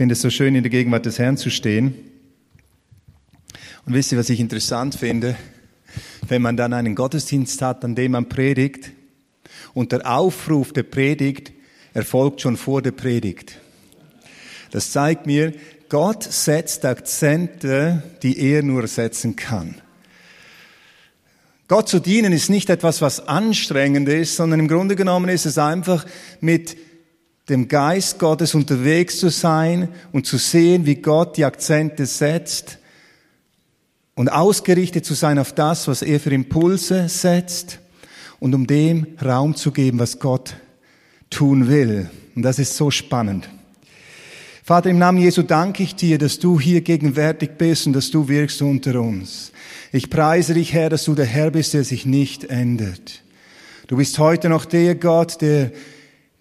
finde es so schön, in der Gegenwart des Herrn zu stehen. Und wisst ihr, was ich interessant finde? Wenn man dann einen Gottesdienst hat, an dem man predigt und der Aufruf der Predigt erfolgt schon vor der Predigt. Das zeigt mir, Gott setzt Akzente, die er nur setzen kann. Gott zu dienen ist nicht etwas, was anstrengend ist, sondern im Grunde genommen ist es einfach mit dem Geist Gottes unterwegs zu sein und zu sehen, wie Gott die Akzente setzt und ausgerichtet zu sein auf das, was er für Impulse setzt und um dem Raum zu geben, was Gott tun will. Und das ist so spannend. Vater, im Namen Jesu danke ich dir, dass du hier gegenwärtig bist und dass du wirkst unter uns. Ich preise dich, Herr, dass du der Herr bist, der sich nicht ändert. Du bist heute noch der Gott, der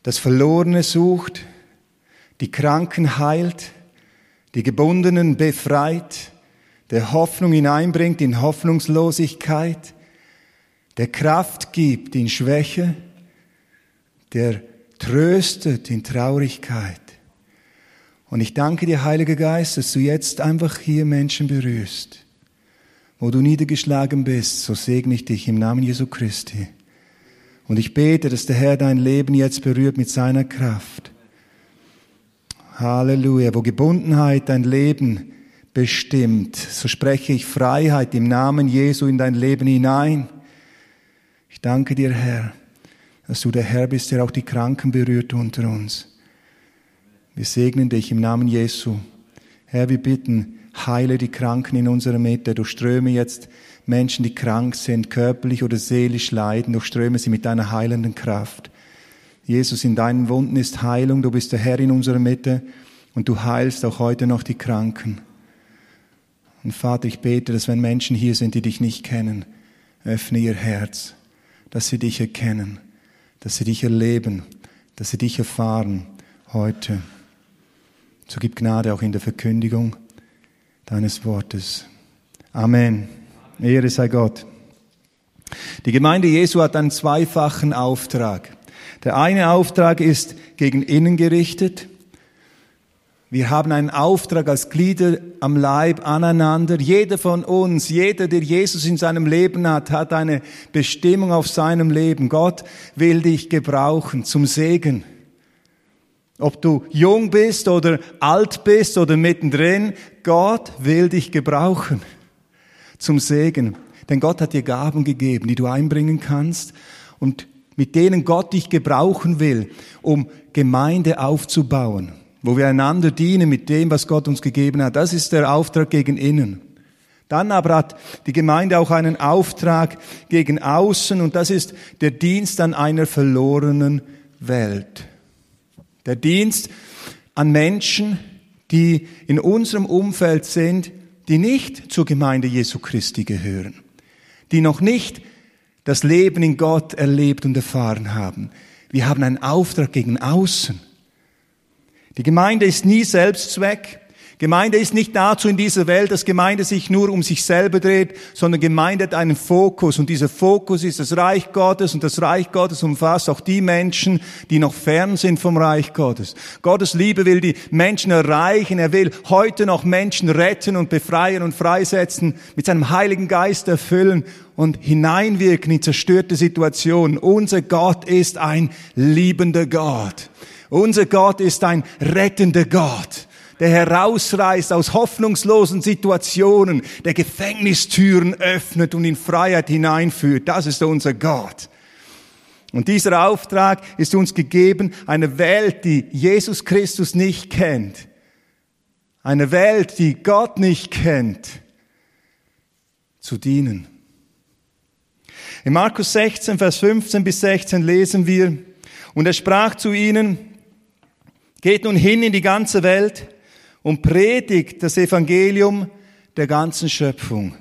das Verlorene sucht, die Kranken heilt, die Gebundenen befreit, der Hoffnung hineinbringt in Hoffnungslosigkeit, der Kraft gibt in Schwäche, der tröstet in Traurigkeit. Und ich danke dir, Heiliger Geist, dass du jetzt einfach hier Menschen berührst. Wo du niedergeschlagen bist, so segne ich dich im Namen Jesu Christi. Und ich bete, dass der Herr dein Leben jetzt berührt mit seiner Kraft. Halleluja. Wo Gebundenheit dein Leben bestimmt, so spreche ich Freiheit im Namen Jesu in dein Leben hinein. Ich danke dir, Herr, dass du der Herr bist, der auch die Kranken berührt unter uns. Wir segnen dich im Namen Jesu. Herr, wir bitten, heile die Kranken in unserer Mitte. Durchströme jetzt Menschen, die krank sind, körperlich oder seelisch leiden, durchströme sie mit deiner heilenden Kraft. Jesus, in deinen Wunden ist Heilung, du bist der Herr in unserer Mitte und du heilst auch heute noch die Kranken. Und Vater, ich bete, dass wenn Menschen hier sind, die dich nicht kennen, öffne ihr Herz, dass sie dich erkennen, dass sie dich erleben, dass sie dich erfahren heute. So gib Gnade auch in der Verkündigung deines Wortes. Amen. Ehre sei Gott. Die Gemeinde Jesu hat einen zweifachen Auftrag. Der eine Auftrag ist gegen innen gerichtet. Wir haben einen Auftrag als Glieder am Leib aneinander. Jeder von uns, jeder, der Jesus in seinem Leben hat, hat eine Bestimmung auf seinem Leben. Gott will dich gebrauchen zum Segen. Ob du jung bist oder alt bist oder mittendrin, Gott will dich gebrauchen zum Segen. Denn Gott hat dir Gaben gegeben, die du einbringen kannst und mit denen Gott dich gebrauchen will, um Gemeinde aufzubauen, wo wir einander dienen mit dem, was Gott uns gegeben hat. Das ist der Auftrag gegen innen. Dann aber hat die Gemeinde auch einen Auftrag gegen außen und das ist der Dienst an einer verlorenen Welt. Der Dienst an Menschen, die in unserem Umfeld sind, die nicht zur Gemeinde Jesu Christi gehören, die noch nicht das Leben in Gott erlebt und erfahren haben. Wir haben einen Auftrag gegen außen. Die Gemeinde ist nie Selbstzweck. Gemeinde ist nicht dazu in dieser Welt, dass Gemeinde sich nur um sich selber dreht, sondern Gemeinde hat einen Fokus und dieser Fokus ist das Reich Gottes und das Reich Gottes umfasst auch die Menschen, die noch fern sind vom Reich Gottes. Gottes Liebe will die Menschen erreichen, er will heute noch Menschen retten und befreien und freisetzen, mit seinem Heiligen Geist erfüllen und hineinwirken in zerstörte Situationen. Unser Gott ist ein liebender Gott. Unser Gott ist ein rettender Gott der herausreißt aus hoffnungslosen Situationen, der Gefängnistüren öffnet und in Freiheit hineinführt. Das ist unser Gott. Und dieser Auftrag ist uns gegeben, eine Welt, die Jesus Christus nicht kennt, eine Welt, die Gott nicht kennt, zu dienen. In Markus 16, Vers 15 bis 16 lesen wir, und er sprach zu ihnen, geht nun hin in die ganze Welt und predigt das Evangelium der ganzen Schöpfung.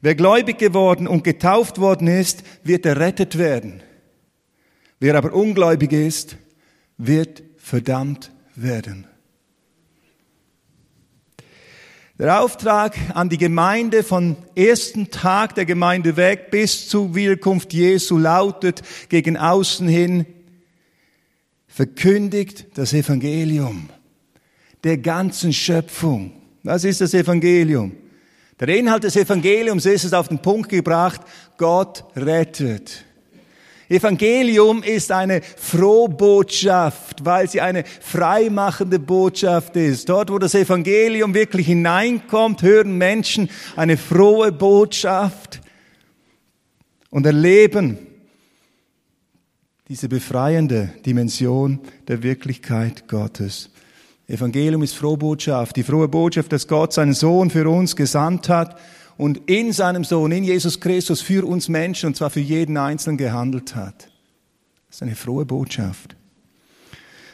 Wer gläubig geworden und getauft worden ist, wird errettet werden. Wer aber ungläubig ist, wird verdammt werden. Der Auftrag an die Gemeinde von ersten Tag der Gemeinde weg bis zur Wiederkunft Jesu lautet gegen außen hin, verkündigt das Evangelium der ganzen Schöpfung. Was ist das Evangelium? Der Inhalt des Evangeliums ist es auf den Punkt gebracht, Gott rettet. Evangelium ist eine Frohbotschaft, weil sie eine freimachende Botschaft ist. Dort, wo das Evangelium wirklich hineinkommt, hören Menschen eine frohe Botschaft und erleben diese befreiende Dimension der Wirklichkeit Gottes. Evangelium ist Frohbotschaft, die frohe Botschaft, dass Gott seinen Sohn für uns gesandt hat und in seinem Sohn, in Jesus Christus, für uns Menschen, und zwar für jeden Einzelnen gehandelt hat. Das ist eine frohe Botschaft.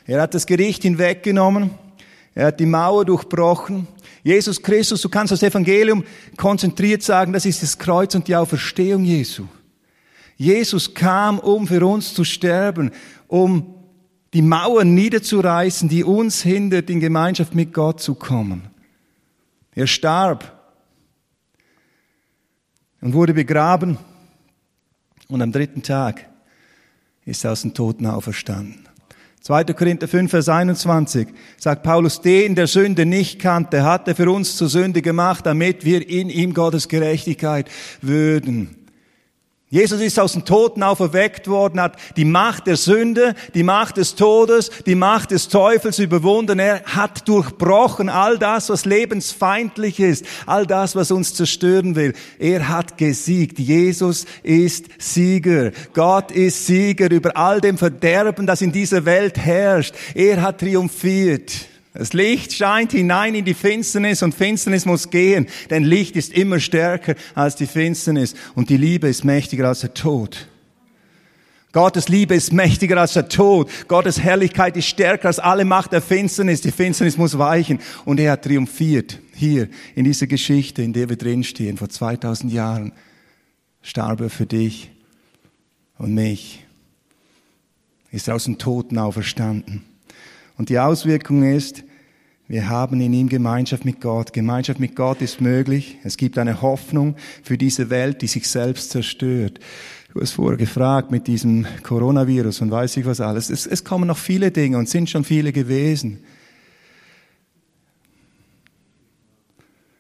Er hat das Gericht hinweggenommen, er hat die Mauer durchbrochen. Jesus Christus, du kannst das Evangelium konzentriert sagen, das ist das Kreuz und die Auferstehung Jesu. Jesus kam, um für uns zu sterben, um die Mauern niederzureißen, die uns hindert, in Gemeinschaft mit Gott zu kommen. Er starb und wurde begraben und am dritten Tag ist er aus den Toten auferstanden. 2. Korinther 5, Vers 21 sagt Paulus, den der Sünde nicht kannte, hat er für uns zur Sünde gemacht, damit wir in ihm Gottes Gerechtigkeit würden. Jesus ist aus den Toten auferweckt worden, hat die Macht der Sünde, die Macht des Todes, die Macht des Teufels überwunden. Er hat durchbrochen all das, was lebensfeindlich ist, all das, was uns zerstören will. Er hat gesiegt. Jesus ist Sieger. Gott ist Sieger über all dem Verderben, das in dieser Welt herrscht. Er hat triumphiert. Das Licht scheint hinein in die Finsternis und Finsternis muss gehen, denn Licht ist immer stärker als die Finsternis und die Liebe ist mächtiger als der Tod. Gottes Liebe ist mächtiger als der Tod. Gottes Herrlichkeit ist stärker als alle Macht der Finsternis. Die Finsternis muss weichen. Und er hat triumphiert. Hier, in dieser Geschichte, in der wir drinstehen, vor 2000 Jahren, starb er für dich und mich. Ist aus dem Toten auferstanden. Und die Auswirkung ist, wir haben in ihm Gemeinschaft mit Gott. Gemeinschaft mit Gott ist möglich. Es gibt eine Hoffnung für diese Welt, die sich selbst zerstört. Du hast vorher gefragt mit diesem Coronavirus und weiß ich was alles. Es, es kommen noch viele Dinge und sind schon viele gewesen.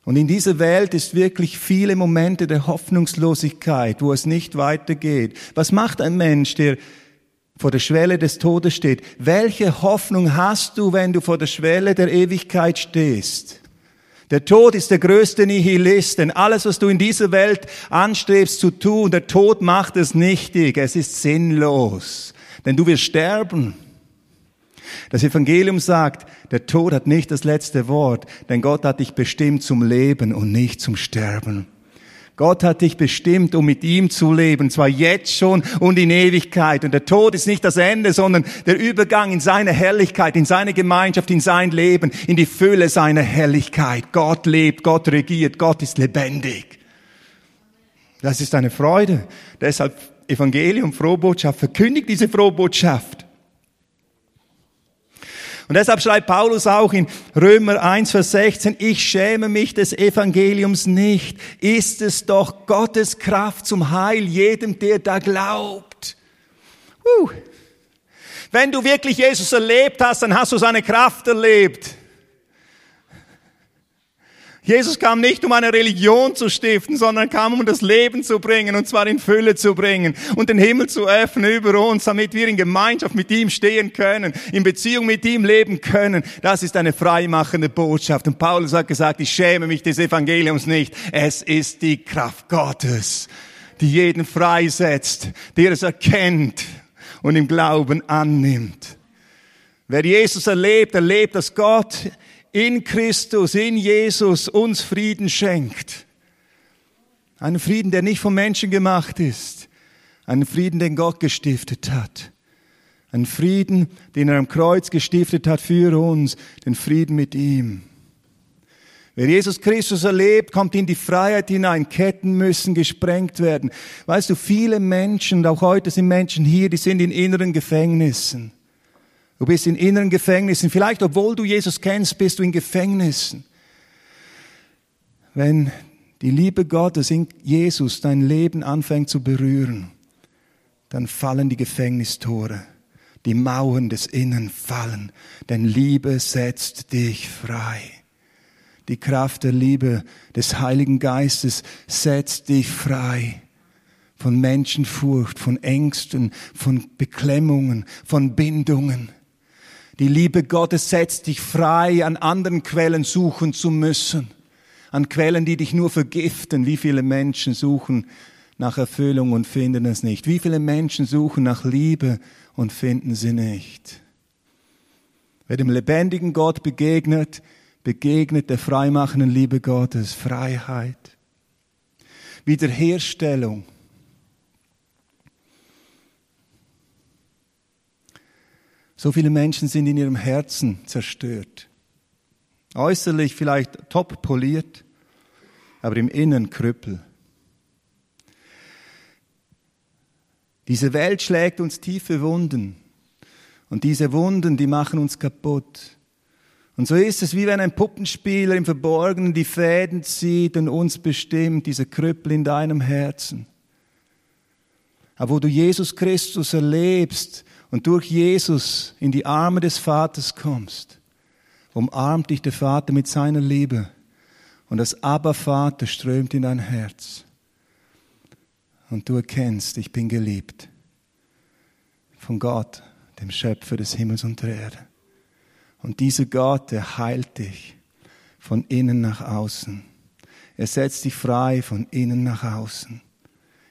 Und in dieser Welt ist wirklich viele Momente der Hoffnungslosigkeit, wo es nicht weitergeht. Was macht ein Mensch, der vor der Schwelle des Todes steht. Welche Hoffnung hast du, wenn du vor der Schwelle der Ewigkeit stehst? Der Tod ist der größte Nihilist, denn alles, was du in dieser Welt anstrebst zu tun, der Tod macht es nichtig, es ist sinnlos, denn du wirst sterben. Das Evangelium sagt, der Tod hat nicht das letzte Wort, denn Gott hat dich bestimmt zum Leben und nicht zum Sterben. Gott hat dich bestimmt, um mit ihm zu leben, zwar jetzt schon und in Ewigkeit. Und der Tod ist nicht das Ende, sondern der Übergang in seine Herrlichkeit, in seine Gemeinschaft, in sein Leben, in die Fülle seiner Herrlichkeit. Gott lebt, Gott regiert, Gott ist lebendig. Das ist eine Freude. Deshalb Evangelium, Frohbotschaft, verkündigt diese Frohbotschaft. Und deshalb schreibt Paulus auch in Römer 1, Vers 16, ich schäme mich des Evangeliums nicht. Ist es doch Gottes Kraft zum Heil jedem, der da glaubt. Uh. Wenn du wirklich Jesus erlebt hast, dann hast du seine Kraft erlebt. Jesus kam nicht, um eine Religion zu stiften, sondern kam, um das Leben zu bringen, und zwar in Fülle zu bringen und den Himmel zu öffnen über uns, damit wir in Gemeinschaft mit ihm stehen können, in Beziehung mit ihm leben können. Das ist eine freimachende Botschaft. Und Paulus hat gesagt, ich schäme mich des Evangeliums nicht. Es ist die Kraft Gottes, die jeden freisetzt, der es erkennt und im Glauben annimmt. Wer Jesus erlebt, erlebt, dass Gott in Christus, in Jesus uns Frieden schenkt. Einen Frieden, der nicht vom Menschen gemacht ist. Einen Frieden, den Gott gestiftet hat. Einen Frieden, den er am Kreuz gestiftet hat für uns. Den Frieden mit ihm. Wer Jesus Christus erlebt, kommt in die Freiheit hinein. Ketten müssen gesprengt werden. Weißt du, viele Menschen, auch heute sind Menschen hier, die sind in inneren Gefängnissen. Du bist in inneren Gefängnissen. Vielleicht, obwohl du Jesus kennst, bist du in Gefängnissen. Wenn die Liebe Gottes in Jesus dein Leben anfängt zu berühren, dann fallen die Gefängnistore. die Mauern des Innen fallen, denn Liebe setzt dich frei. Die Kraft der Liebe des Heiligen Geistes setzt dich frei von Menschenfurcht, von Ängsten, von Beklemmungen, von Bindungen. Die Liebe Gottes setzt dich frei, an anderen Quellen suchen zu müssen, an Quellen, die dich nur vergiften. Wie viele Menschen suchen nach Erfüllung und finden es nicht? Wie viele Menschen suchen nach Liebe und finden sie nicht? Wer dem lebendigen Gott begegnet, begegnet der freimachenden Liebe Gottes, Freiheit, Wiederherstellung. So viele Menschen sind in ihrem Herzen zerstört. Äußerlich vielleicht top poliert, aber im Inneren Krüppel. Diese Welt schlägt uns tiefe Wunden. Und diese Wunden, die machen uns kaputt. Und so ist es, wie wenn ein Puppenspieler im Verborgenen die Fäden zieht und uns bestimmt, diese Krüppel in deinem Herzen. Aber wo du Jesus Christus erlebst, und durch Jesus in die Arme des Vaters kommst, umarmt dich der Vater mit seiner Liebe und das Aber Vater strömt in dein Herz. Und du erkennst, ich bin geliebt von Gott, dem Schöpfer des Himmels und der Erde. Und dieser Gott, der heilt dich von innen nach außen. Er setzt dich frei von innen nach außen.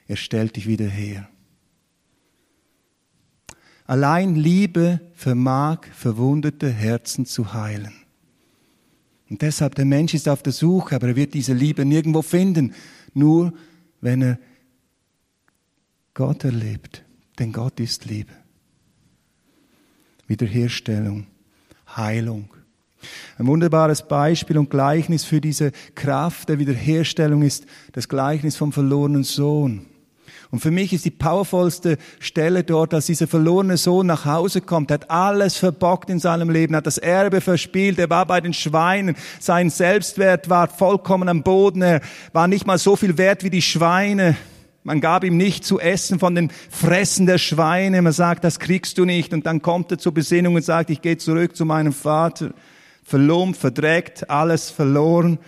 Er stellt dich wieder her. Allein Liebe vermag verwundete Herzen zu heilen. Und deshalb, der Mensch ist auf der Suche, aber er wird diese Liebe nirgendwo finden, nur wenn er Gott erlebt. Denn Gott ist Liebe. Wiederherstellung, Heilung. Ein wunderbares Beispiel und Gleichnis für diese Kraft der Wiederherstellung ist das Gleichnis vom verlorenen Sohn. Und für mich ist die powervollste Stelle dort, als dieser verlorene Sohn nach Hause kommt, er hat alles verbockt in seinem Leben, hat das Erbe verspielt, er war bei den Schweinen, sein Selbstwert war vollkommen am Boden, er war nicht mal so viel wert wie die Schweine. Man gab ihm nicht zu essen von den Fressen der Schweine. Man sagt, das kriegst du nicht. Und dann kommt er zur Besinnung und sagt, ich gehe zurück zu meinem Vater. Verlumpt, verdreckt, alles verloren.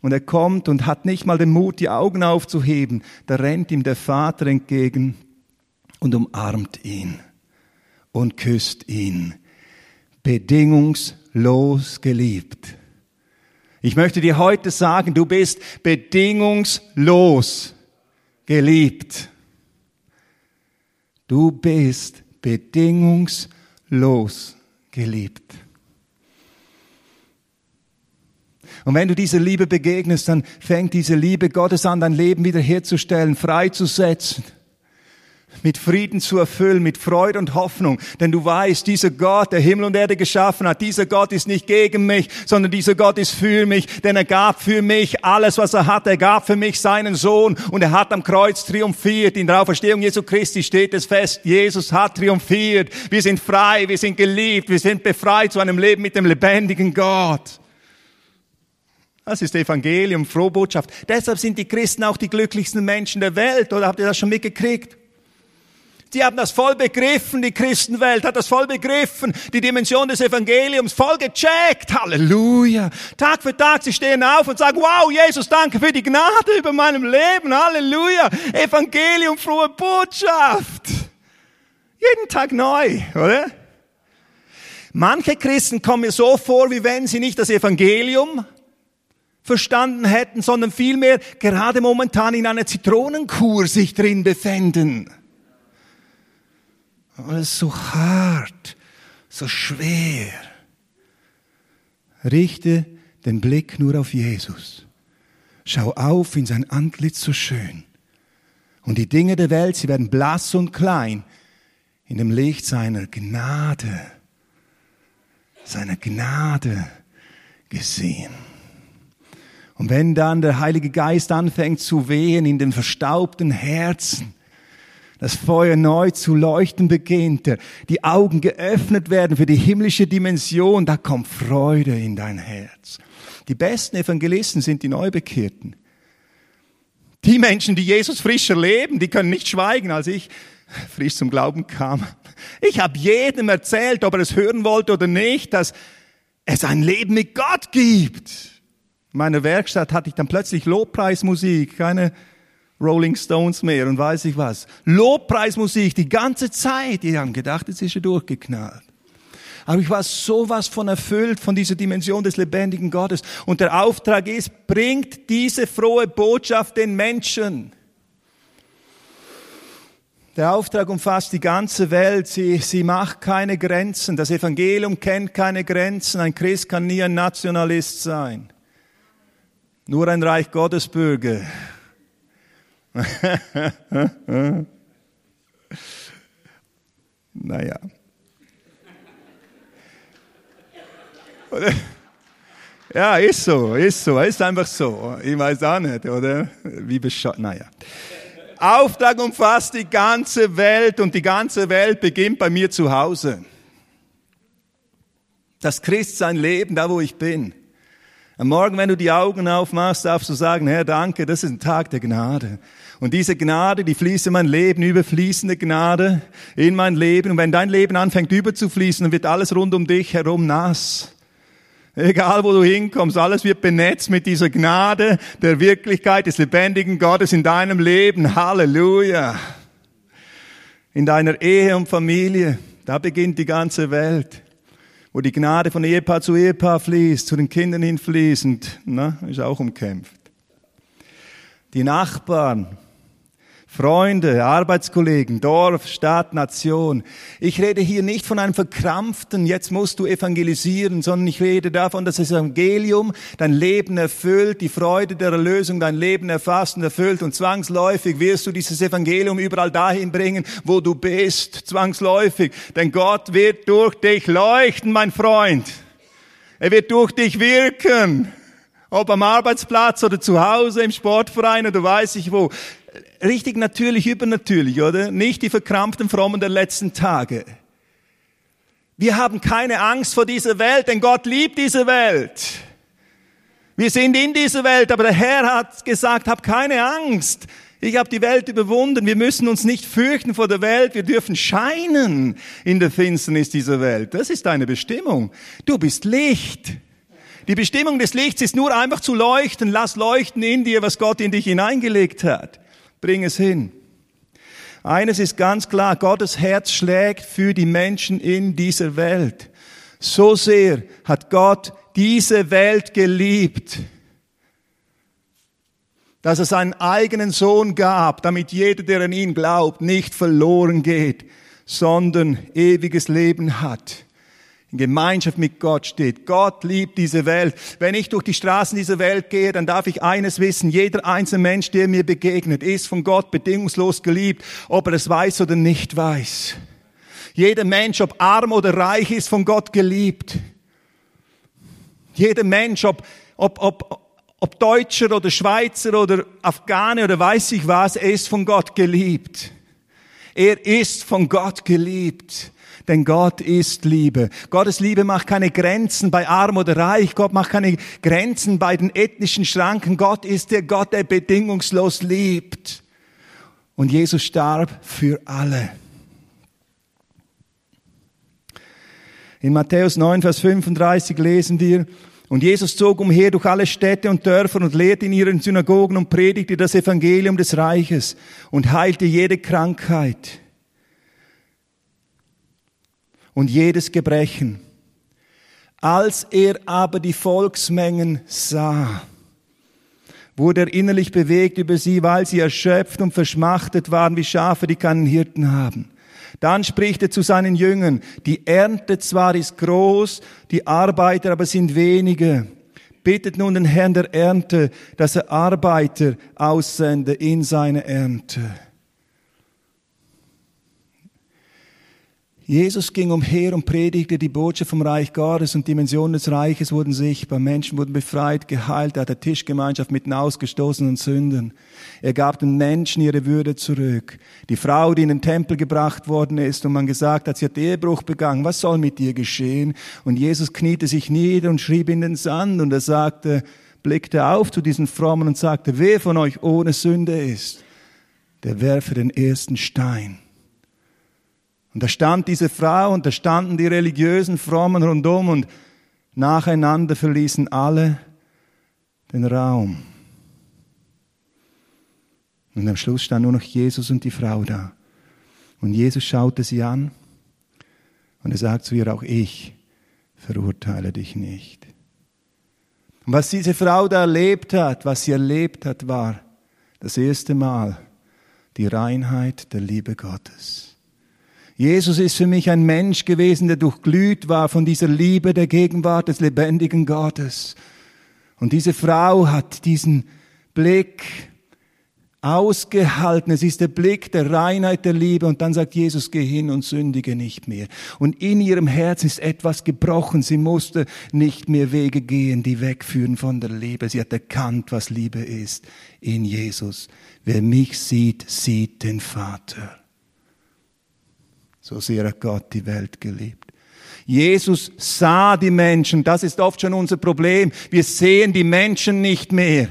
Und er kommt und hat nicht mal den Mut, die Augen aufzuheben. Da rennt ihm der Vater entgegen und umarmt ihn und küsst ihn. Bedingungslos geliebt. Ich möchte dir heute sagen, du bist bedingungslos geliebt. Du bist bedingungslos geliebt. Und wenn du dieser Liebe begegnest, dann fängt diese Liebe Gottes an, dein Leben wiederherzustellen, freizusetzen, mit Frieden zu erfüllen, mit Freude und Hoffnung. Denn du weißt, dieser Gott, der Himmel und Erde geschaffen hat, dieser Gott ist nicht gegen mich, sondern dieser Gott ist für mich, denn er gab für mich alles, was er hat. Er gab für mich seinen Sohn und er hat am Kreuz triumphiert. In der Auferstehung Jesu Christi steht es fest, Jesus hat triumphiert. Wir sind frei, wir sind geliebt, wir sind befreit zu einem Leben mit dem lebendigen Gott. Das ist Evangelium, Frohbotschaft. Deshalb sind die Christen auch die glücklichsten Menschen der Welt. Oder habt ihr das schon mitgekriegt? Die haben das voll begriffen, die Christenwelt hat das voll begriffen, die Dimension des Evangeliums voll gecheckt. Halleluja. Tag für Tag, sie stehen auf und sagen, wow, Jesus, danke für die Gnade über meinem Leben. Halleluja. Evangelium, frohe Botschaft. Jeden Tag neu, oder? Manche Christen kommen mir so vor, wie wenn sie nicht das Evangelium verstanden hätten, sondern vielmehr gerade momentan in einer Zitronenkur sich drin befänden. Alles so hart, so schwer. Richte den Blick nur auf Jesus. Schau auf in sein Antlitz so schön. Und die Dinge der Welt, sie werden blass und klein in dem Licht seiner Gnade, seiner Gnade gesehen. Und wenn dann der Heilige Geist anfängt zu wehen in den verstaubten Herzen, das Feuer neu zu leuchten beginnt, die Augen geöffnet werden für die himmlische Dimension, da kommt Freude in dein Herz. Die besten Evangelisten sind die Neubekehrten. Die Menschen, die Jesus frisch erleben, die können nicht schweigen. Als ich frisch zum Glauben kam, Ich habe jedem erzählt, ob er es hören wollte oder nicht, dass es ein Leben mit Gott gibt. In meiner Werkstatt hatte ich dann plötzlich Lobpreismusik, keine Rolling Stones mehr und weiß ich was. Lobpreismusik die ganze Zeit. Die haben gedacht, jetzt ist er durchgeknallt. Aber ich war sowas von erfüllt von dieser Dimension des lebendigen Gottes. Und der Auftrag ist, bringt diese frohe Botschaft den Menschen. Der Auftrag umfasst die ganze Welt. Sie, sie macht keine Grenzen. Das Evangelium kennt keine Grenzen. Ein Christ kann nie ein Nationalist sein. Nur ein Reich Gottesbürger. naja. Ja, ist so, ist so, ist einfach so. Ich weiß auch nicht, oder? Wie bescheuert, naja. Auftrag umfasst die ganze Welt und die ganze Welt beginnt bei mir zu Hause. Das Christsein leben, da wo ich bin. Am Morgen, wenn du die Augen aufmachst, darfst du sagen, Herr, danke, das ist ein Tag der Gnade. Und diese Gnade, die fließt in mein Leben, überfließende Gnade in mein Leben. Und wenn dein Leben anfängt überzufließen, dann wird alles rund um dich herum nass. Egal wo du hinkommst, alles wird benetzt mit dieser Gnade der Wirklichkeit des lebendigen Gottes in deinem Leben. Halleluja. In deiner Ehe und Familie, da beginnt die ganze Welt wo die Gnade von Ehepaar zu Ehepaar fließt, zu den Kindern hin fließend, na, ist auch umkämpft. Die Nachbarn, Freunde, Arbeitskollegen, Dorf, Stadt, Nation. Ich rede hier nicht von einem verkrampften, jetzt musst du evangelisieren, sondern ich rede davon, dass das Evangelium dein Leben erfüllt, die Freude der Erlösung dein Leben erfasst und erfüllt und zwangsläufig wirst du dieses Evangelium überall dahin bringen, wo du bist, zwangsläufig. Denn Gott wird durch dich leuchten, mein Freund. Er wird durch dich wirken. Ob am Arbeitsplatz oder zu Hause, im Sportverein oder weiß ich wo richtig natürlich, übernatürlich, oder? Nicht die verkrampften Frommen der letzten Tage. Wir haben keine Angst vor dieser Welt, denn Gott liebt diese Welt. Wir sind in dieser Welt, aber der Herr hat gesagt, hab keine Angst. Ich habe die Welt überwunden. Wir müssen uns nicht fürchten vor der Welt. Wir dürfen scheinen in der Finsternis dieser Welt. Das ist deine Bestimmung. Du bist Licht. Die Bestimmung des Lichts ist nur einfach zu leuchten. Lass leuchten in dir, was Gott in dich hineingelegt hat. Bring es hin. Eines ist ganz klar, Gottes Herz schlägt für die Menschen in dieser Welt. So sehr hat Gott diese Welt geliebt, dass er seinen eigenen Sohn gab, damit jeder, der an ihn glaubt, nicht verloren geht, sondern ewiges Leben hat in Gemeinschaft mit Gott steht. Gott liebt diese Welt. Wenn ich durch die Straßen dieser Welt gehe, dann darf ich eines wissen. Jeder einzelne Mensch, der mir begegnet, ist von Gott bedingungslos geliebt, ob er es weiß oder nicht weiß. Jeder Mensch, ob arm oder reich, ist von Gott geliebt. Jeder Mensch, ob, ob, ob, ob Deutscher oder Schweizer oder Afghane oder weiß ich was, er ist von Gott geliebt. Er ist von Gott geliebt denn Gott ist Liebe. Gottes Liebe macht keine Grenzen bei arm oder reich. Gott macht keine Grenzen bei den ethnischen Schranken. Gott ist der Gott, der bedingungslos liebt. Und Jesus starb für alle. In Matthäus 9, Vers 35 lesen wir, und Jesus zog umher durch alle Städte und Dörfer und lehrte in ihren Synagogen und predigte das Evangelium des Reiches und heilte jede Krankheit und jedes Gebrechen. Als er aber die Volksmengen sah, wurde er innerlich bewegt über sie, weil sie erschöpft und verschmachtet waren wie Schafe, die keinen Hirten haben. Dann spricht er zu seinen Jüngern, die Ernte zwar ist groß, die Arbeiter aber sind wenige. Bittet nun den Herrn der Ernte, dass er Arbeiter aussende in seine Ernte. Jesus ging umher und predigte die Botschaft vom Reich Gottes und Dimensionen des Reiches wurden sichtbar. Menschen wurden befreit, geheilt. Er hat der Tischgemeinschaft mit den ausgestoßenen Sünden. Er gab den Menschen ihre Würde zurück. Die Frau, die in den Tempel gebracht worden ist und man gesagt hat, sie hat Ehebruch begangen. Was soll mit ihr geschehen? Und Jesus kniete sich nieder und schrieb in den Sand und er sagte, blickte auf zu diesen Frommen und sagte, wer von euch ohne Sünde ist, der werfe den ersten Stein. Und da stand diese Frau und da standen die religiösen Frommen rundum und nacheinander verließen alle den Raum. Und am Schluss stand nur noch Jesus und die Frau da. Und Jesus schaute sie an und er sagt zu ihr, auch ich verurteile dich nicht. Und was diese Frau da erlebt hat, was sie erlebt hat, war das erste Mal die Reinheit der Liebe Gottes. Jesus ist für mich ein Mensch gewesen, der durchglüht war von dieser Liebe der Gegenwart des lebendigen Gottes. Und diese Frau hat diesen Blick ausgehalten. Es ist der Blick der Reinheit der Liebe. Und dann sagt Jesus, geh hin und sündige nicht mehr. Und in ihrem Herzen ist etwas gebrochen. Sie musste nicht mehr Wege gehen, die wegführen von der Liebe. Sie hat erkannt, was Liebe ist in Jesus. Wer mich sieht, sieht den Vater. So sehr hat Gott die Welt geliebt. Jesus sah die Menschen. Das ist oft schon unser Problem. Wir sehen die Menschen nicht mehr.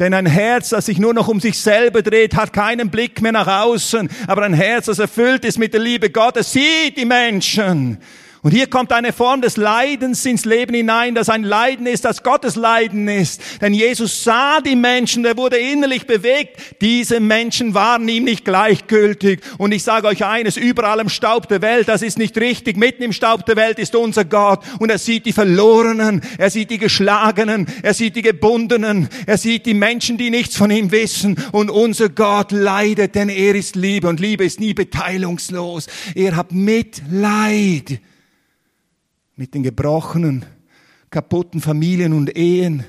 Denn ein Herz, das sich nur noch um sich selber dreht, hat keinen Blick mehr nach außen. Aber ein Herz, das erfüllt ist mit der Liebe Gottes, sieht die Menschen und hier kommt eine Form des Leidens ins Leben hinein, das ein Leiden ist, das Gottes Leiden ist. Denn Jesus sah die Menschen, der wurde innerlich bewegt. Diese Menschen waren ihm nicht gleichgültig. Und ich sage euch eines, überall im Staub der Welt, das ist nicht richtig. Mitten im Staub der Welt ist unser Gott. Und er sieht die Verlorenen, er sieht die Geschlagenen, er sieht die Gebundenen, er sieht die Menschen, die nichts von ihm wissen. Und unser Gott leidet, denn er ist Liebe. Und Liebe ist nie beteilungslos. Er hat Mitleid mit den gebrochenen, kaputten Familien und Ehen,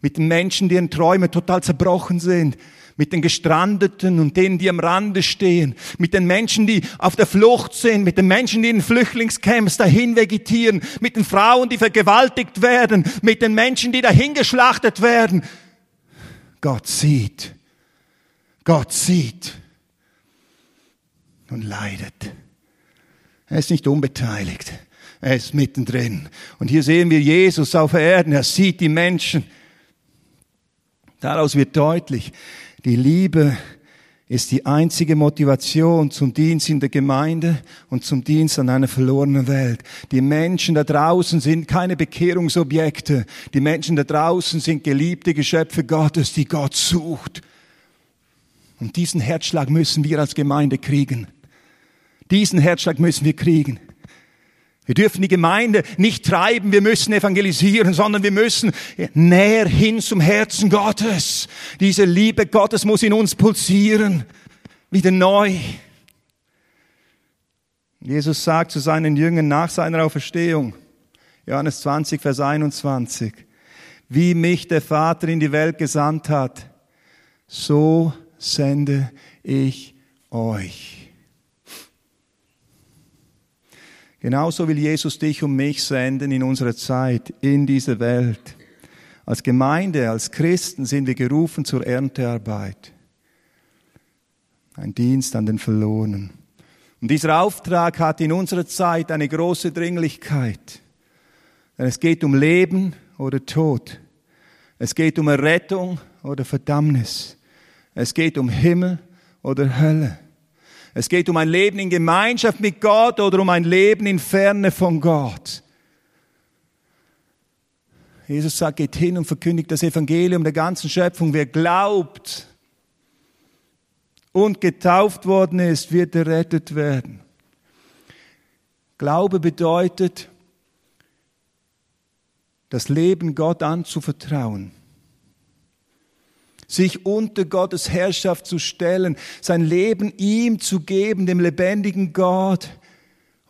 mit den Menschen, deren Träume total zerbrochen sind, mit den Gestrandeten und denen, die am Rande stehen, mit den Menschen, die auf der Flucht sind, mit den Menschen, die in Flüchtlingscamps dahin vegetieren, mit den Frauen, die vergewaltigt werden, mit den Menschen, die dahingeschlachtet werden. Gott sieht. Gott sieht und leidet. Er ist nicht unbeteiligt. Er ist mittendrin. Und hier sehen wir Jesus auf Erden. Er sieht die Menschen. Daraus wird deutlich, die Liebe ist die einzige Motivation zum Dienst in der Gemeinde und zum Dienst an einer verlorenen Welt. Die Menschen da draußen sind keine Bekehrungsobjekte. Die Menschen da draußen sind geliebte Geschöpfe Gottes, die Gott sucht. Und diesen Herzschlag müssen wir als Gemeinde kriegen. Diesen Herzschlag müssen wir kriegen. Wir dürfen die Gemeinde nicht treiben, wir müssen evangelisieren, sondern wir müssen näher hin zum Herzen Gottes. Diese Liebe Gottes muss in uns pulsieren, wieder neu. Jesus sagt zu seinen Jüngern nach seiner Auferstehung, Johannes 20, Vers 21, wie mich der Vater in die Welt gesandt hat, so sende ich euch. Genauso will Jesus dich und mich senden in unserer Zeit, in dieser Welt. Als Gemeinde, als Christen sind wir gerufen zur Erntearbeit. Ein Dienst an den Verlorenen. Und dieser Auftrag hat in unserer Zeit eine große Dringlichkeit. Denn es geht um Leben oder Tod. Es geht um Errettung oder Verdammnis. Es geht um Himmel oder Hölle. Es geht um ein Leben in Gemeinschaft mit Gott oder um ein Leben in Ferne von Gott. Jesus sagt, geht hin und verkündigt das Evangelium der ganzen Schöpfung. Wer glaubt und getauft worden ist, wird errettet werden. Glaube bedeutet, das Leben Gott anzuvertrauen sich unter Gottes Herrschaft zu stellen, sein Leben ihm zu geben, dem lebendigen Gott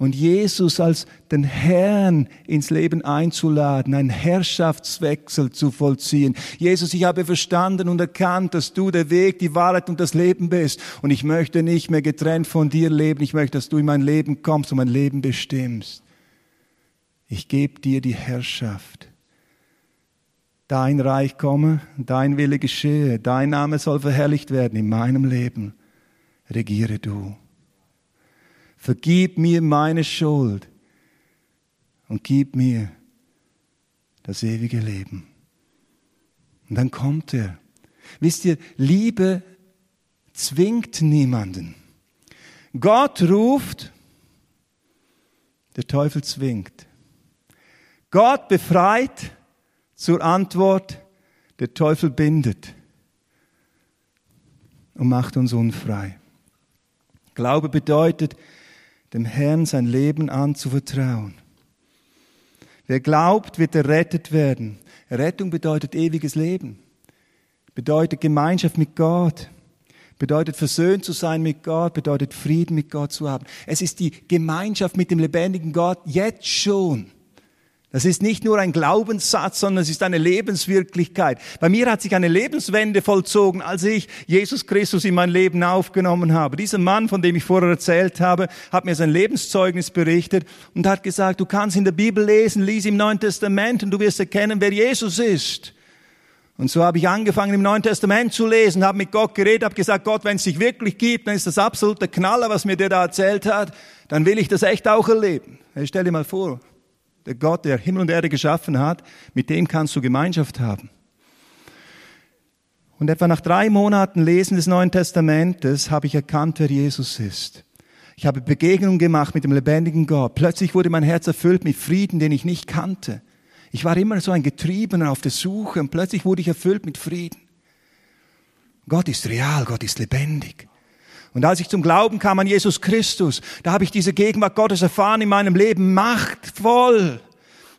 und Jesus als den Herrn ins Leben einzuladen, einen Herrschaftswechsel zu vollziehen. Jesus, ich habe verstanden und erkannt, dass du der Weg, die Wahrheit und das Leben bist. Und ich möchte nicht mehr getrennt von dir leben. Ich möchte, dass du in mein Leben kommst und mein Leben bestimmst. Ich gebe dir die Herrschaft dein Reich komme, dein Wille geschehe, dein Name soll verherrlicht werden in meinem Leben. Regiere du. Vergib mir meine Schuld und gib mir das ewige Leben. Und dann kommt er. Wisst ihr, Liebe zwingt niemanden. Gott ruft, der Teufel zwingt. Gott befreit zur Antwort, der Teufel bindet und macht uns unfrei. Glaube bedeutet, dem Herrn sein Leben anzuvertrauen. Wer glaubt, wird errettet werden. Rettung bedeutet ewiges Leben, bedeutet Gemeinschaft mit Gott, bedeutet versöhnt zu sein mit Gott, bedeutet Frieden mit Gott zu haben. Es ist die Gemeinschaft mit dem lebendigen Gott jetzt schon. Das ist nicht nur ein Glaubenssatz, sondern es ist eine Lebenswirklichkeit. Bei mir hat sich eine Lebenswende vollzogen, als ich Jesus Christus in mein Leben aufgenommen habe. Dieser Mann, von dem ich vorher erzählt habe, hat mir sein Lebenszeugnis berichtet und hat gesagt, du kannst in der Bibel lesen, lies im Neuen Testament und du wirst erkennen, wer Jesus ist. Und so habe ich angefangen, im Neuen Testament zu lesen, habe mit Gott geredet, habe gesagt, Gott, wenn es dich wirklich gibt, dann ist das absolute Knaller, was mir der da erzählt hat, dann will ich das echt auch erleben. Stell dir mal vor, der Gott, der Himmel und Erde geschaffen hat, mit dem kannst du Gemeinschaft haben. Und etwa nach drei Monaten Lesen des Neuen Testamentes habe ich erkannt, wer Jesus ist. Ich habe Begegnungen gemacht mit dem lebendigen Gott. Plötzlich wurde mein Herz erfüllt mit Frieden, den ich nicht kannte. Ich war immer so ein Getriebener auf der Suche und plötzlich wurde ich erfüllt mit Frieden. Gott ist real, Gott ist lebendig. Und als ich zum Glauben kam an Jesus Christus, da habe ich diese Gegenwart Gottes erfahren in meinem Leben, machtvoll.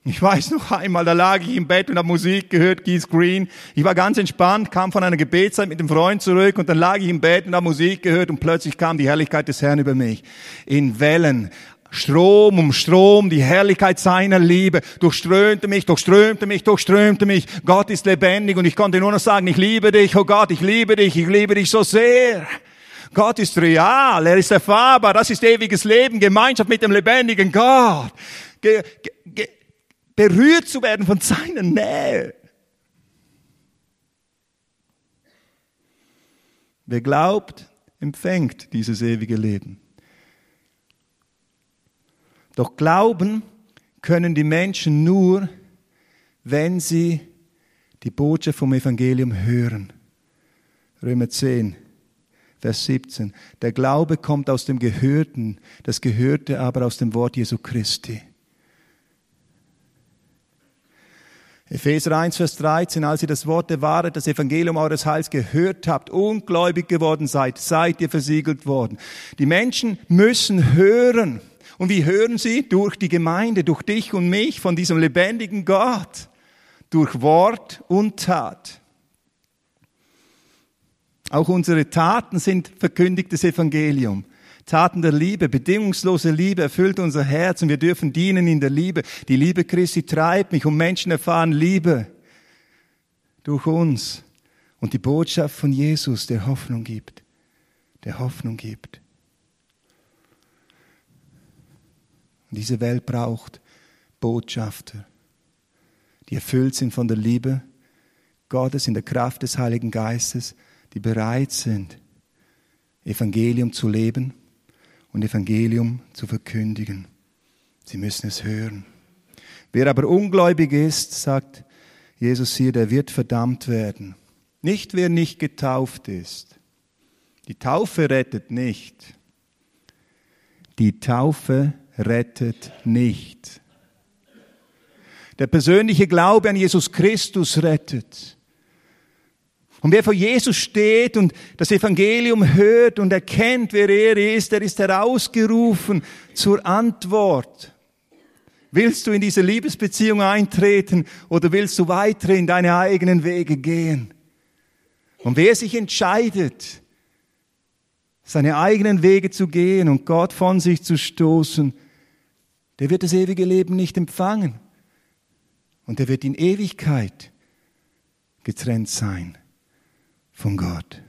Ich weiß noch einmal, da lag ich im Bett und habe Musik gehört, Keith Green. Ich war ganz entspannt, kam von einer Gebetszeit mit dem Freund zurück und dann lag ich im Bett und habe Musik gehört und plötzlich kam die Herrlichkeit des Herrn über mich. In Wellen. Strom um Strom, die Herrlichkeit seiner Liebe durchströmte mich, durchströmte mich, durchströmte mich. Gott ist lebendig und ich konnte nur noch sagen, ich liebe dich, oh Gott, ich liebe dich, ich liebe dich so sehr. Gott ist real, er ist erfahrbar, das ist ewiges Leben, Gemeinschaft mit dem lebendigen Gott. Ge, ge, berührt zu werden von seiner Nähe. Wer glaubt, empfängt dieses ewige Leben. Doch glauben können die Menschen nur, wenn sie die Botschaft vom Evangelium hören. Römer 10. Vers 17. Der Glaube kommt aus dem Gehörten, das Gehörte aber aus dem Wort Jesu Christi. Epheser 1, Vers 13, als ihr das Wort der Wahrheit, das Evangelium eures Heils gehört habt, ungläubig geworden seid, seid ihr versiegelt worden. Die Menschen müssen hören. Und wie hören sie? Durch die Gemeinde, durch dich und mich, von diesem lebendigen Gott, durch Wort und Tat. Auch unsere Taten sind verkündigtes Evangelium. Taten der Liebe, bedingungslose Liebe erfüllt unser Herz und wir dürfen dienen in der Liebe. Die Liebe Christi treibt mich und Menschen erfahren Liebe durch uns. Und die Botschaft von Jesus, der Hoffnung gibt, der Hoffnung gibt. Und diese Welt braucht Botschafter, die erfüllt sind von der Liebe Gottes in der Kraft des Heiligen Geistes die bereit sind, Evangelium zu leben und Evangelium zu verkündigen. Sie müssen es hören. Wer aber ungläubig ist, sagt Jesus hier, der wird verdammt werden. Nicht wer nicht getauft ist. Die Taufe rettet nicht. Die Taufe rettet nicht. Der persönliche Glaube an Jesus Christus rettet. Und wer vor Jesus steht und das Evangelium hört und erkennt, wer er ist, der ist herausgerufen zur Antwort. Willst du in diese Liebesbeziehung eintreten oder willst du weiter in deine eigenen Wege gehen? Und wer sich entscheidet, seine eigenen Wege zu gehen und Gott von sich zu stoßen, der wird das ewige Leben nicht empfangen. Und der wird in Ewigkeit getrennt sein von Gott.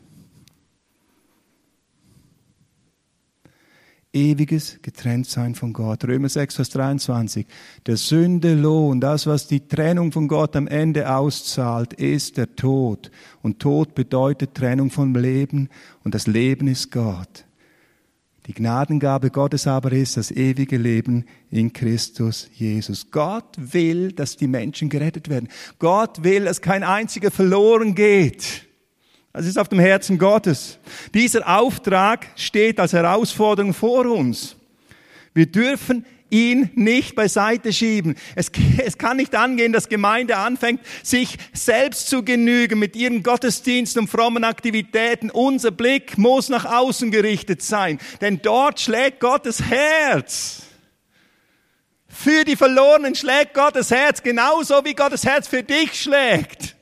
Ewiges Getrenntsein von Gott. Römer 6, Vers 23. Der Sünde Lohn, das, was die Trennung von Gott am Ende auszahlt, ist der Tod. Und Tod bedeutet Trennung vom Leben und das Leben ist Gott. Die Gnadengabe Gottes aber ist das ewige Leben in Christus Jesus. Gott will, dass die Menschen gerettet werden. Gott will, dass kein einziger verloren geht. Das ist auf dem Herzen Gottes. Dieser Auftrag steht als Herausforderung vor uns. Wir dürfen ihn nicht beiseite schieben. Es, es, kann nicht angehen, dass Gemeinde anfängt, sich selbst zu genügen mit ihren Gottesdiensten und frommen Aktivitäten. Unser Blick muss nach außen gerichtet sein, denn dort schlägt Gottes Herz. Für die Verlorenen schlägt Gottes Herz genauso wie Gottes Herz für dich schlägt.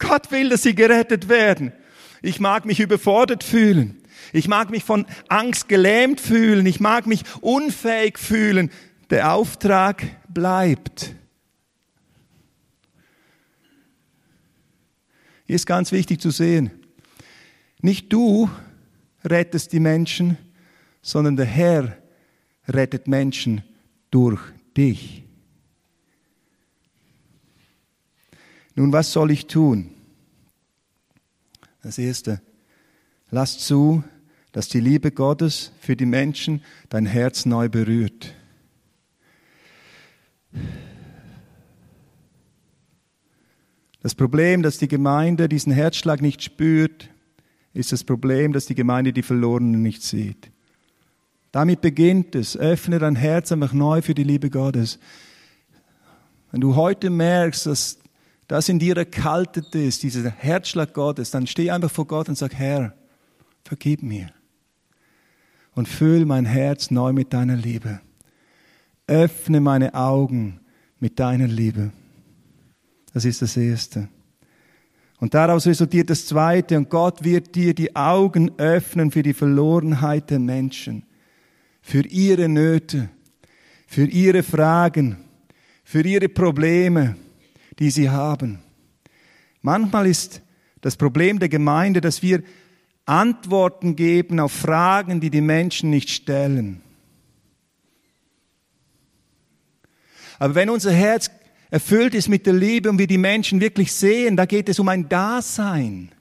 Gott will, dass sie gerettet werden. Ich mag mich überfordert fühlen. Ich mag mich von Angst gelähmt fühlen. Ich mag mich unfähig fühlen. Der Auftrag bleibt. Hier ist ganz wichtig zu sehen. Nicht du rettest die Menschen, sondern der Herr rettet Menschen durch dich. Nun, was soll ich tun? Das Erste, lass zu, dass die Liebe Gottes für die Menschen dein Herz neu berührt. Das Problem, dass die Gemeinde diesen Herzschlag nicht spürt, ist das Problem, dass die Gemeinde die Verlorenen nicht sieht. Damit beginnt es. Öffne dein Herz einfach neu für die Liebe Gottes. Wenn du heute merkst, dass das in dir erkaltet ist, dieser Herzschlag Gottes, dann steh einfach vor Gott und sag, Herr, vergib mir und füll mein Herz neu mit deiner Liebe. Öffne meine Augen mit deiner Liebe. Das ist das Erste. Und daraus resultiert das Zweite. Und Gott wird dir die Augen öffnen für die Verlorenheit der Menschen, für ihre Nöte, für ihre Fragen, für ihre Probleme, die sie haben. Manchmal ist das Problem der Gemeinde, dass wir Antworten geben auf Fragen, die die Menschen nicht stellen. Aber wenn unser Herz erfüllt ist mit der Liebe und wir die Menschen wirklich sehen, da geht es um ein Dasein.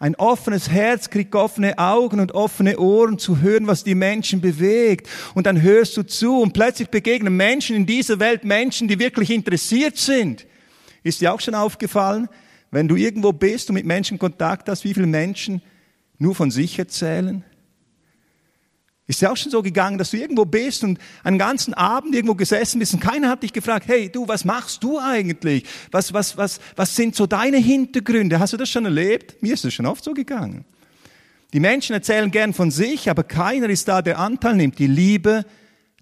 Ein offenes Herz kriegt offene Augen und offene Ohren zu hören, was die Menschen bewegt. Und dann hörst du zu und plötzlich begegnen Menschen in dieser Welt Menschen, die wirklich interessiert sind. Ist dir auch schon aufgefallen? wenn du irgendwo bist und mit Menschen Kontakt hast, wie viele Menschen nur von sich erzählen? Ist ja auch schon so gegangen, dass du irgendwo bist und einen ganzen Abend irgendwo gesessen bist und keiner hat dich gefragt, hey du, was machst du eigentlich? Was, was, was, was sind so deine Hintergründe? Hast du das schon erlebt? Mir ist das schon oft so gegangen. Die Menschen erzählen gern von sich, aber keiner ist da, der Anteil nimmt. Die Liebe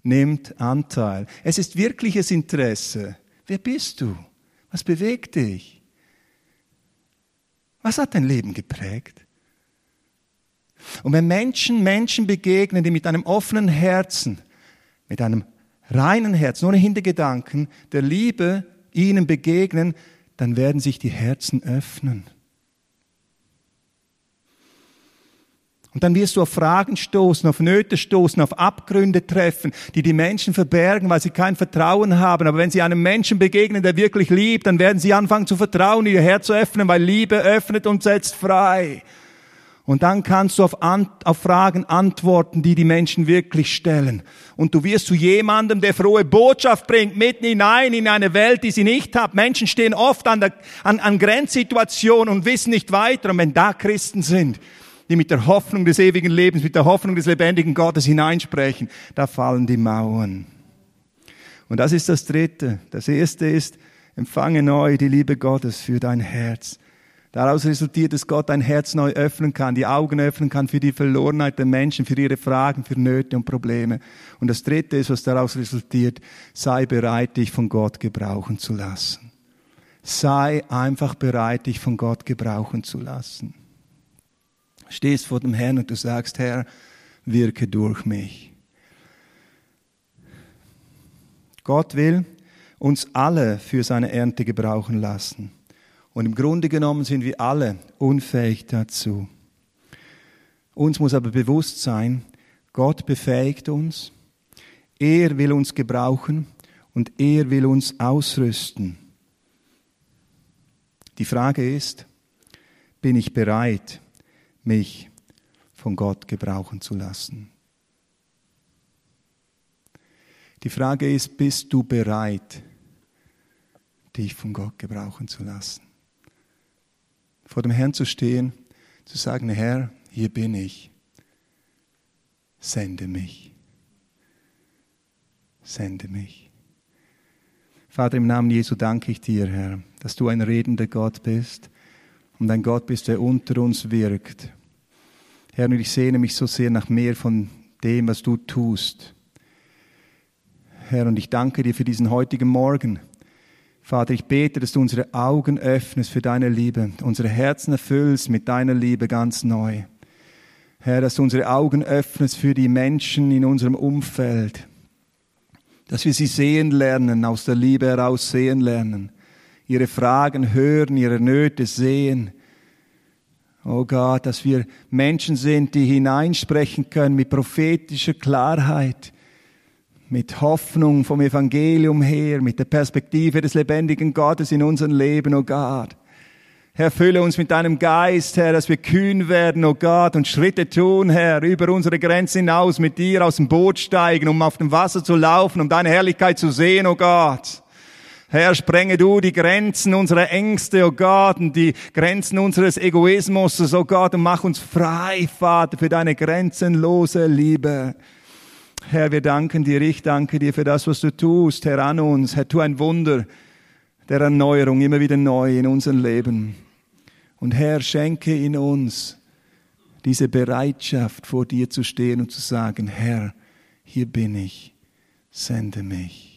nimmt Anteil. Es ist wirkliches Interesse. Wer bist du? Was bewegt dich? Was hat dein Leben geprägt? Und wenn Menschen Menschen begegnen, die mit einem offenen Herzen, mit einem reinen Herzen, ohne Hintergedanken, der Liebe ihnen begegnen, dann werden sich die Herzen öffnen. Und dann wirst du auf Fragen stoßen, auf Nöte stoßen, auf Abgründe treffen, die die Menschen verbergen, weil sie kein Vertrauen haben. Aber wenn sie einem Menschen begegnen, der wirklich liebt, dann werden sie anfangen zu vertrauen, ihr Herz zu öffnen, weil Liebe öffnet und setzt frei. Und dann kannst du auf, An auf Fragen antworten, die die Menschen wirklich stellen. Und du wirst zu jemandem, der frohe Botschaft bringt, mitten hinein in eine Welt, die sie nicht hat. Menschen stehen oft an, der, an, an Grenzsituationen und wissen nicht weiter. Und wenn da Christen sind, die mit der Hoffnung des ewigen Lebens, mit der Hoffnung des lebendigen Gottes hineinsprechen, da fallen die Mauern. Und das ist das Dritte. Das Erste ist, empfange neu die Liebe Gottes für dein Herz. Daraus resultiert, dass Gott dein Herz neu öffnen kann, die Augen öffnen kann für die Verlorenheit der Menschen, für ihre Fragen, für Nöte und Probleme. Und das Dritte ist, was daraus resultiert, sei bereit, dich von Gott gebrauchen zu lassen. Sei einfach bereit, dich von Gott gebrauchen zu lassen stehst vor dem Herrn und du sagst, Herr, wirke durch mich. Gott will uns alle für seine Ernte gebrauchen lassen. Und im Grunde genommen sind wir alle unfähig dazu. Uns muss aber bewusst sein, Gott befähigt uns, er will uns gebrauchen und er will uns ausrüsten. Die Frage ist, bin ich bereit, mich von Gott gebrauchen zu lassen. Die Frage ist, bist du bereit, dich von Gott gebrauchen zu lassen? Vor dem Herrn zu stehen, zu sagen, Herr, hier bin ich. Sende mich. Sende mich. Vater, im Namen Jesu danke ich dir, Herr, dass du ein redender Gott bist und ein Gott bist, der unter uns wirkt. Herr, und ich sehne mich so sehr nach mehr von dem, was du tust. Herr, und ich danke dir für diesen heutigen Morgen. Vater, ich bete, dass du unsere Augen öffnest für deine Liebe, unsere Herzen erfüllst mit deiner Liebe ganz neu. Herr, dass du unsere Augen öffnest für die Menschen in unserem Umfeld, dass wir sie sehen lernen, aus der Liebe heraus sehen lernen, ihre Fragen hören, ihre Nöte sehen. Oh Gott, dass wir Menschen sind, die hineinsprechen können mit prophetischer Klarheit, mit Hoffnung vom Evangelium her, mit der Perspektive des lebendigen Gottes in unserem Leben, oh Gott. Herr, fülle uns mit deinem Geist, Herr, dass wir kühn werden, oh Gott, und Schritte tun, Herr, über unsere Grenzen hinaus, mit dir aus dem Boot steigen, um auf dem Wasser zu laufen, um deine Herrlichkeit zu sehen, oh Gott. Herr, sprenge du die Grenzen unserer Ängste, oh Gott, und die Grenzen unseres Egoismus, oh Gott, und mach uns frei, Vater, für deine grenzenlose Liebe. Herr, wir danken dir, ich danke dir für das, was du tust, Herr, an uns. Herr, tu ein Wunder der Erneuerung immer wieder neu in unserem Leben. Und Herr, schenke in uns diese Bereitschaft, vor dir zu stehen und zu sagen, Herr, hier bin ich, sende mich.